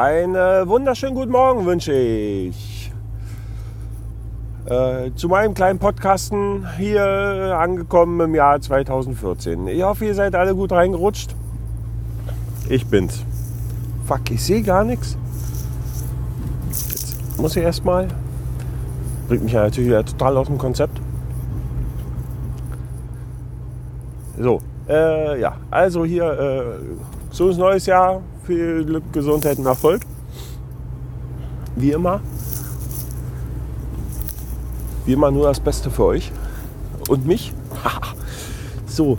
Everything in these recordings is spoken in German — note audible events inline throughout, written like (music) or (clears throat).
Einen wunderschönen guten Morgen wünsche ich. Äh, zu meinem kleinen Podcasten hier angekommen im Jahr 2014. Ich hoffe, ihr seid alle gut reingerutscht. Ich bin's. Fuck, ich sehe gar nichts. Jetzt muss ich erstmal. Bringt mich ja natürlich wieder total aus dem Konzept. So, äh, ja, also hier, äh, so ist neues Jahr, viel Glück, Gesundheit und Erfolg. Wie immer. Wie immer nur das Beste für euch und mich. (laughs) so.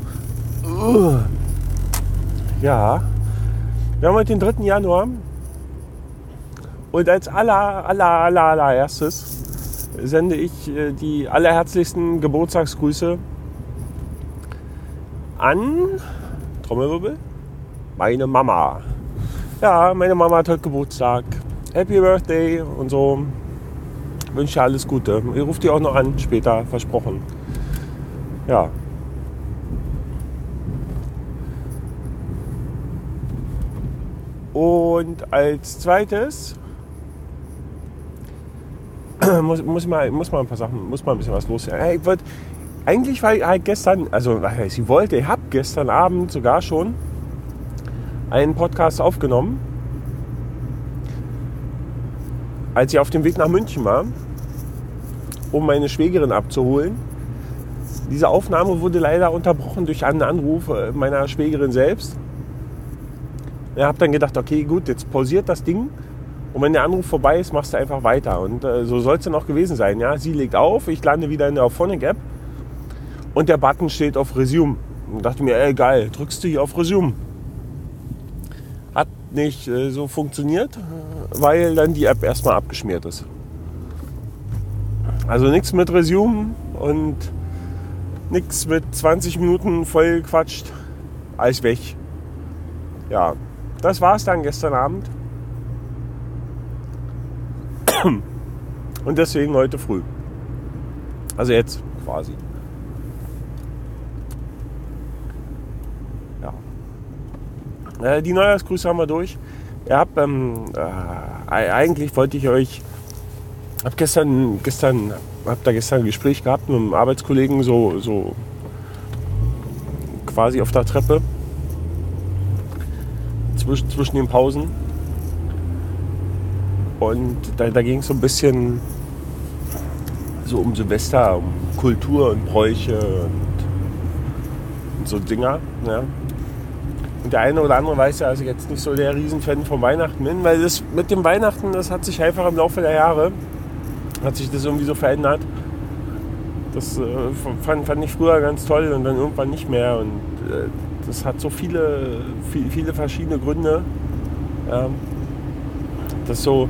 Ja. Wir haben heute den 3. Januar. Und als aller, aller, aller, allererstes sende ich äh, die allerherzlichsten Geburtstagsgrüße an Trommelwirbel, meine Mama. Ja, meine Mama hat heute Geburtstag. Happy Birthday und so. Wünsche dir alles Gute. Ich rufe die auch noch an, später, versprochen. Ja. Und als zweites (clears throat) muss, muss, mal, muss mal ein paar Sachen, muss mal ein bisschen was los sein. Ich wollte eigentlich war ich halt gestern, also ich wollte, ich habe gestern Abend sogar schon einen Podcast aufgenommen, als ich auf dem Weg nach München war, um meine Schwägerin abzuholen. Diese Aufnahme wurde leider unterbrochen durch einen Anruf äh, meiner Schwägerin selbst. Ich habe dann gedacht, okay, gut, jetzt pausiert das Ding. Und wenn der Anruf vorbei ist, machst du einfach weiter. Und äh, so soll es dann auch gewesen sein. Ja? Sie legt auf, ich lande wieder in der Auphonic-App und der Button steht auf Resume. Und dachte mir, ey geil, drückst du hier auf Resume. Nicht äh, so funktioniert, weil dann die App erstmal abgeschmiert ist. Also nichts mit Resume und nichts mit 20 Minuten voll gequatscht. Alles weg. Ja, das war es dann gestern Abend. Und deswegen heute früh. Also jetzt quasi. Äh, die Neujahrsgrüße haben wir durch. Ihr habt, ähm, äh, eigentlich wollte ich euch, hab gestern, gestern, hab da gestern ein Gespräch gehabt mit einem Arbeitskollegen, so, so quasi auf der Treppe zwischen, zwischen den Pausen. Und da, da ging es so ein bisschen so um Silvester, um Kultur und Bräuche und, und so Dinger. Ja. Und der eine oder andere weiß ja, dass ich jetzt nicht so der Riesenfan von Weihnachten bin, weil das mit dem Weihnachten, das hat sich einfach im Laufe der Jahre, hat sich das irgendwie so verändert. Das äh, fand, fand ich früher ganz toll und dann irgendwann nicht mehr. Und äh, das hat so viele, viele, viele verschiedene Gründe. Ähm, das so,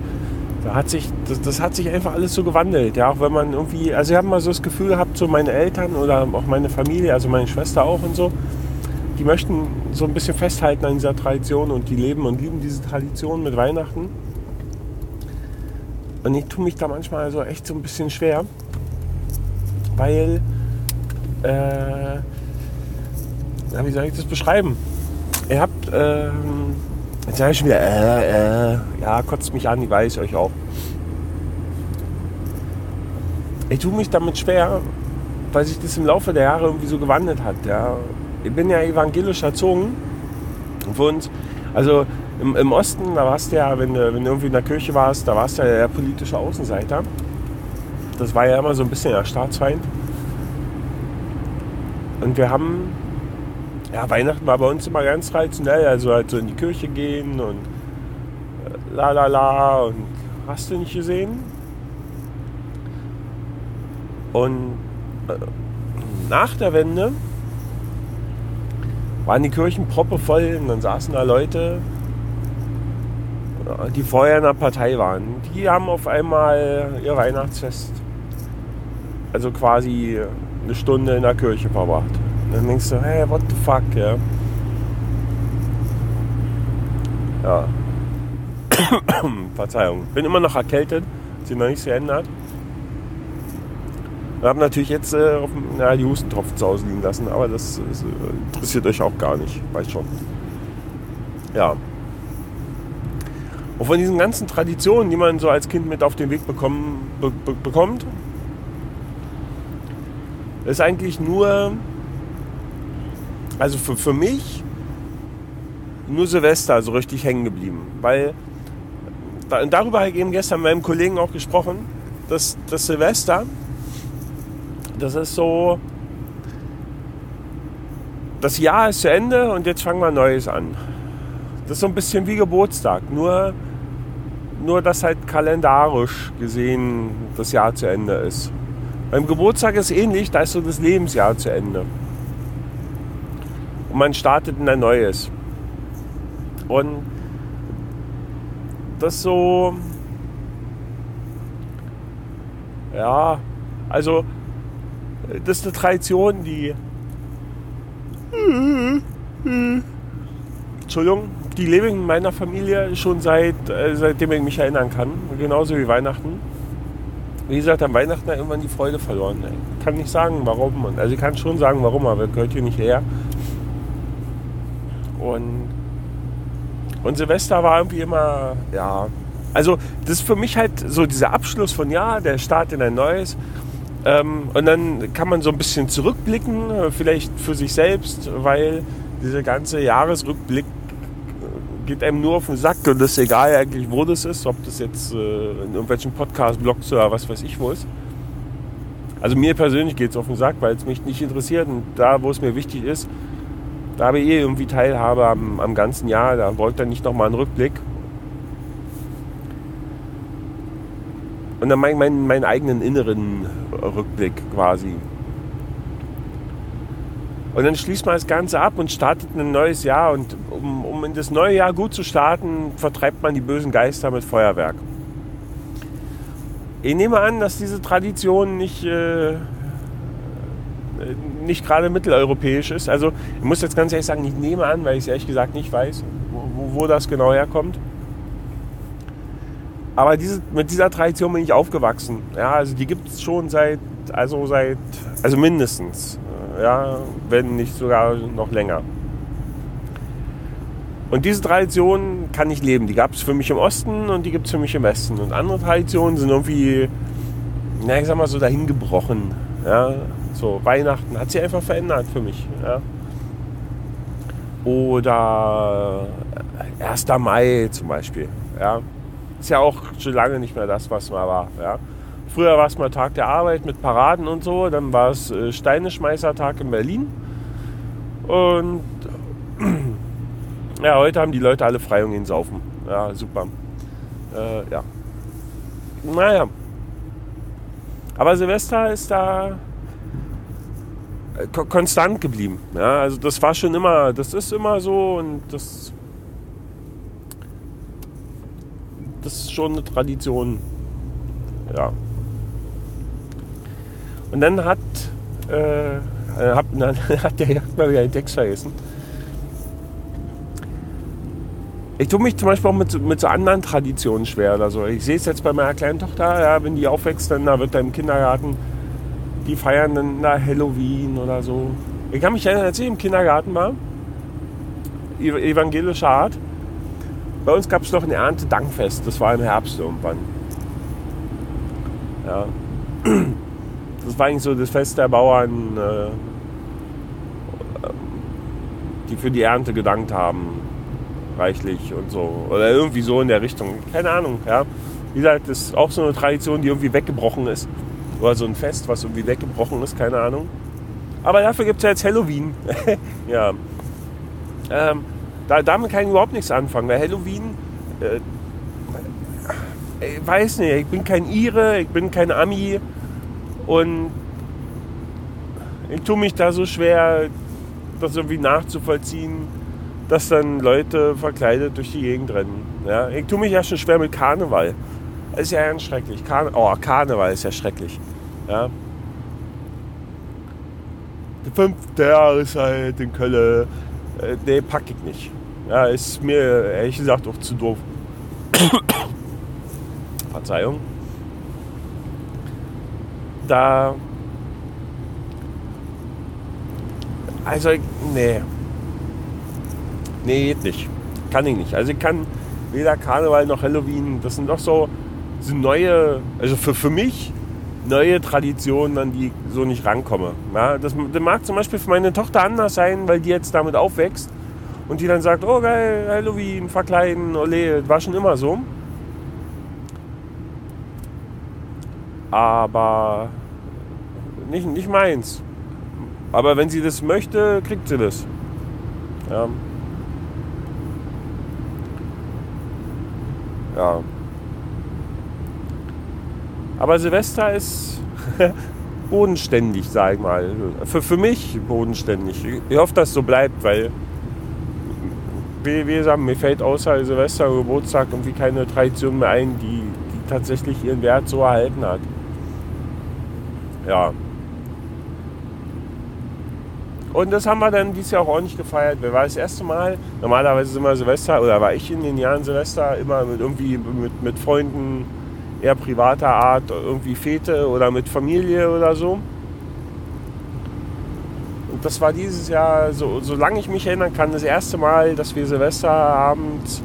da hat sich, das, das, hat sich einfach alles so gewandelt. Ja, auch wenn man irgendwie, also ich habe mal so das Gefühl gehabt, so meine Eltern oder auch meine Familie, also meine Schwester auch und so, die möchten so ein bisschen festhalten an dieser Tradition und die leben und lieben diese Tradition mit Weihnachten. Und ich tue mich da manchmal so echt so ein bisschen schwer, weil, äh, ja, wie soll ich das beschreiben? Ihr habt, ähm, jetzt sage ich schon wieder, äh, äh, ja, kotzt mich an, ich weiß euch auch. Ich tue mich damit schwer, weil sich das im Laufe der Jahre irgendwie so gewandelt hat. Ja ich bin ja evangelisch erzogen. Uns, also im, im, Osten, da warst du ja, wenn du, wenn du irgendwie in der Kirche warst, da warst du ja der politische Außenseiter. Das war ja immer so ein bisschen der Staatsfeind. Und wir haben, ja, Weihnachten war bei uns immer ganz traditionell, also halt so in die Kirche gehen und äh, la la la und hast du nicht gesehen? Und äh, nach der Wende waren die Kirchen proppevoll und dann saßen da Leute, die vorher in der Partei waren. Die haben auf einmal ihr Weihnachtsfest, also quasi eine Stunde in der Kirche verbracht. Und dann denkst du, hey, what the fuck, ja. Ja. (coughs) Verzeihung. Bin immer noch erkältet, sich noch nicht geändert. Ich habe natürlich jetzt äh, auf, na, die Hustentropfen zu Hause liegen lassen, aber das, das äh, interessiert euch auch gar nicht, weiß schon. Ja. Und von diesen ganzen Traditionen, die man so als Kind mit auf den Weg bekommen, be, be, bekommt, ist eigentlich nur, also für, für mich, nur Silvester so richtig hängen geblieben. Weil darüber habe ich eben gestern mit meinem Kollegen auch gesprochen, dass das Silvester, das ist so, das Jahr ist zu Ende und jetzt fangen wir Neues an. Das ist so ein bisschen wie Geburtstag, nur, nur dass halt kalendarisch gesehen das Jahr zu Ende ist. Beim Geburtstag ist ähnlich, da ist so das Lebensjahr zu Ende. Und man startet in ein neues. Und das so, ja, also das ist eine Tradition, die, Entschuldigung, die lebe ich in meiner Familie schon seit, äh, seitdem ich mich erinnern kann, genauso wie Weihnachten. Wie gesagt, am Weihnachten hat irgendwann die Freude verloren. Ich kann nicht sagen, warum. Also ich kann schon sagen, warum, aber gehört hier nicht her. Und und Silvester war irgendwie immer, ja, also das ist für mich halt so dieser Abschluss von Jahr, der Start in ein neues. Ähm, und dann kann man so ein bisschen zurückblicken, äh, vielleicht für sich selbst, weil dieser ganze Jahresrückblick äh, geht einem nur auf den Sack und das ist egal eigentlich, wo das ist, ob das jetzt äh, in irgendwelchen Podcast-Blogs oder was weiß ich wo ist. Also mir persönlich geht es auf den Sack, weil es mich nicht interessiert und da, wo es mir wichtig ist, da habe ich eh irgendwie Teilhabe am, am ganzen Jahr. Da wollte ich dann nicht nochmal einen Rückblick. Und dann meinen mein, meinen eigenen inneren Rückblick quasi. Und dann schließt man das Ganze ab und startet ein neues Jahr. Und um, um in das neue Jahr gut zu starten, vertreibt man die bösen Geister mit Feuerwerk. Ich nehme an, dass diese Tradition nicht äh, nicht gerade mitteleuropäisch ist. Also ich muss jetzt ganz ehrlich sagen, ich nehme an, weil ich es ehrlich gesagt nicht weiß, wo, wo das genau herkommt. Aber diese, mit dieser Tradition bin ich aufgewachsen. Ja, also die gibt es schon seit, also seit, also mindestens, ja, wenn nicht sogar noch länger. Und diese Tradition kann ich leben. Die gab es für mich im Osten und die gibt es für mich im Westen. Und andere Traditionen sind irgendwie, na, ich sag mal so dahingebrochen. Ja, so, Weihnachten hat sich einfach verändert für mich. Ja. Oder 1. Mai zum Beispiel. Ja. Ist ja auch schon lange nicht mehr das, was mal war. Ja. Früher war es mal Tag der Arbeit mit Paraden und so. Dann war es äh, Steineschmeißertag in Berlin. Und (clears throat) ja, heute haben die Leute alle frei und gehen saufen. Ja, super. Äh, ja. Naja. Aber Silvester ist da konstant geblieben. Ja, also das war schon immer, das ist immer so und das, das ist schon eine Tradition. Ja. Und dann hat, äh, hab, (laughs) dann hat der Jagd mal wieder den Text vergessen. Ich tue mich zum Beispiel auch mit, mit so anderen Traditionen schwer oder so. Ich sehe es jetzt bei meiner kleinen Tochter, ja, wenn die aufwächst, dann da wird er im Kindergarten die feiern dann na, Halloween oder so. Ich kann mich erinnern, als ich im Kindergarten war, evangelischer Art, bei uns gab es noch ein Erntedankfest, das war im Herbst irgendwann. Ja. (clears throat) Das war eigentlich so das Fest der Bauern, äh, die für die Ernte gedankt haben, reichlich und so. Oder irgendwie so in der Richtung. Keine Ahnung, ja. Wie gesagt, das ist auch so eine Tradition, die irgendwie weggebrochen ist. Oder so ein Fest, was irgendwie weggebrochen ist, keine Ahnung. Aber dafür gibt es ja jetzt Halloween. (laughs) ja. Ähm, da, damit kann ich überhaupt nichts anfangen, weil Halloween, äh, ich weiß nicht, ich bin kein Ire, ich bin kein Ami und ich tue mich da so schwer, das irgendwie nachzuvollziehen, dass dann Leute verkleidet durch die Gegend rennen. Ja? Ich tue mich ja schon schwer mit Karneval. Das ist ja ganz schrecklich. Karne oh, Karneval ist ja schrecklich. Ja. Die fünfte Jahreszeit in Köln, äh, nee, pack ich nicht. Ja, ist mir ehrlich gesagt auch zu doof. (coughs) Verzeihung. Da. Also, nee. Nee, geht nicht. Kann ich nicht. Also, ich kann weder Karneval noch Halloween. Das sind doch so, so neue, also für, für mich neue Traditionen, an die ich so nicht rankomme. Ja, das, das mag zum Beispiel für meine Tochter anders sein, weil die jetzt damit aufwächst und die dann sagt, oh geil, Halloween, verkleiden, ole, das war schon immer so. Aber nicht, nicht meins. Aber wenn sie das möchte, kriegt sie das. Ja. ja. Aber Silvester ist (laughs) bodenständig, sag ich mal. Für, für mich bodenständig. Ich hoffe, dass es so bleibt, weil, wie, wie gesagt, mir fällt außer Silvester und Geburtstag irgendwie keine Tradition mehr ein, die, die tatsächlich ihren Wert so erhalten hat. Ja. Und das haben wir dann dieses Jahr auch ordentlich gefeiert. Wir waren das erste Mal, normalerweise sind wir Silvester, oder war ich in den Jahren Silvester immer mit irgendwie mit, mit Freunden eher privater Art, irgendwie Fete oder mit Familie oder so. Das war dieses Jahr, so, solange ich mich erinnern kann, das erste Mal, dass wir Silvesterabend,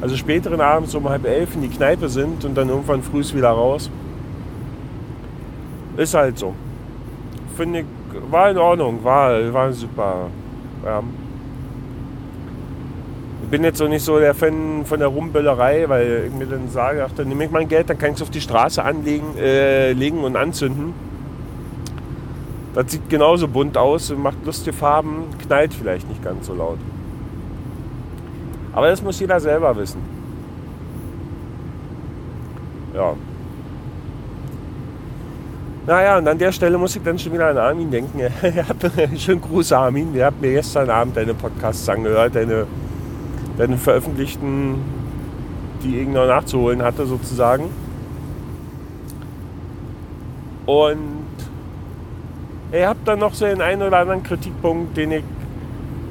also späteren Abends um halb elf in die Kneipe sind und dann irgendwann früh wieder raus. Ist halt so. Finde ich, war in Ordnung, war, war super. Ja. Ich bin jetzt so nicht so der Fan von der Rumböllerei, weil ich mir dann sage, ach, dann nehme ich mein Geld, dann kann ich es auf die Straße anlegen äh, legen und anzünden. Das sieht genauso bunt aus, macht lustige Farben, knallt vielleicht nicht ganz so laut. Aber das muss jeder selber wissen. Ja. Naja, und an der Stelle muss ich dann schon wieder an Armin denken. (laughs) Schönen Gruß, Armin. Wir haben mir gestern Abend deine Podcasts angehört, deine, deine veröffentlichten, die noch nachzuholen hatte, sozusagen. Und ihr habt dann noch so den einen oder anderen Kritikpunkt, den ich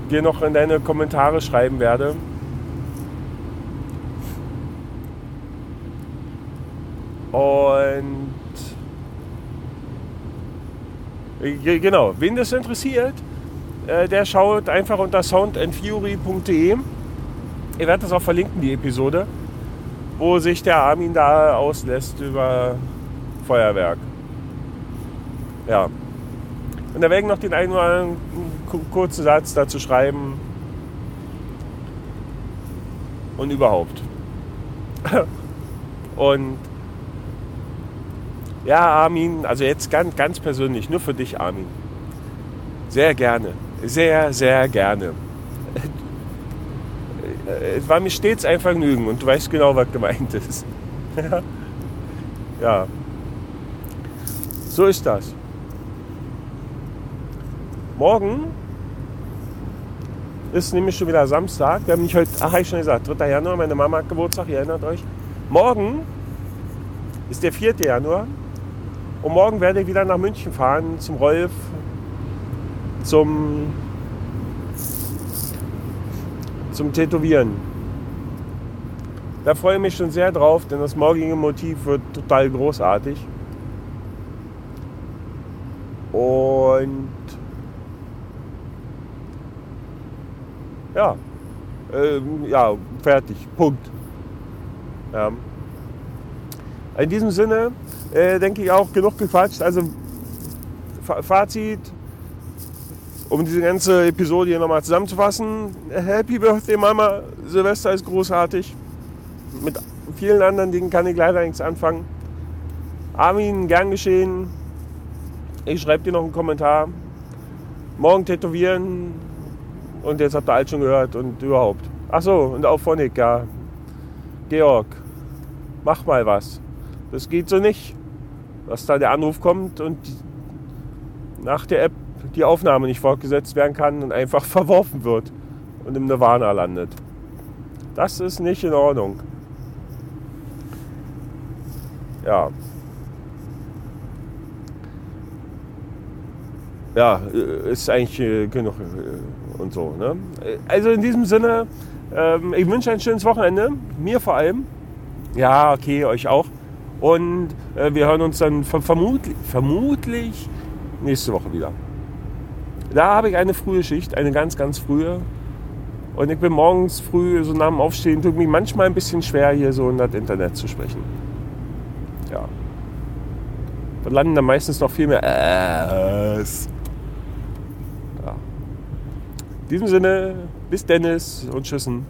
dir noch in deine Kommentare schreiben werde. Und Genau, wen das interessiert, äh, der schaut einfach unter soundandfury.de. Ihr werdet das auch verlinken, die Episode, wo sich der Armin da auslässt über Feuerwerk. Ja. Und da werde ich noch den einen oder anderen kurzen Satz dazu schreiben. Und überhaupt. (laughs) Und ja, Armin, also jetzt ganz, ganz persönlich, nur für dich, Armin. Sehr gerne. Sehr, sehr gerne. Es war mir stets ein Vergnügen und du weißt genau, was gemeint ist. (laughs) ja. So ist das. Morgen ist nämlich schon wieder Samstag. Wir haben nicht heute, ach, ich schon gesagt, 3. Januar, meine Mama hat Geburtstag, ihr erinnert euch. Morgen ist der 4. Januar und morgen werde ich wieder nach München fahren zum Rolf, zum, zum Tätowieren. Da freue ich mich schon sehr drauf, denn das morgige Motiv wird total großartig. Und ja, ähm, ja, fertig, Punkt. Ja. In diesem Sinne äh, denke ich auch genug gequatscht. Also Fazit, um diese ganze Episode hier nochmal zusammenzufassen. Happy Birthday Mama, Silvester ist großartig. Mit vielen anderen Dingen kann ich leider nichts anfangen. Armin, gern geschehen. Ich schreibe dir noch einen Kommentar. Morgen tätowieren. Und jetzt habt ihr alles schon gehört und überhaupt. Achso, und auch Phonik, ja. Georg, mach mal was. Das geht so nicht, dass da der Anruf kommt und nach der App die Aufnahme nicht fortgesetzt werden kann und einfach (laughs) verworfen wird und im Nirvana landet. Das ist nicht in Ordnung. Ja. Ja, äh, ist eigentlich äh, genug äh, und so. Ne? Also in diesem Sinne, ähm, ich wünsche ein schönes Wochenende. Mir vor allem. Ja, okay, euch auch. Und äh, wir hören uns dann vermutlich, vermutlich nächste Woche wieder. Da habe ich eine frühe Schicht, eine ganz, ganz frühe. Und ich bin morgens früh, so nach dem Aufstehen, tut mir manchmal ein bisschen schwer, hier so in das Internet zu sprechen. Ja. Da landen dann meistens noch viel mehr Äs. In diesem Sinne, bis Dennis und Tschüssen.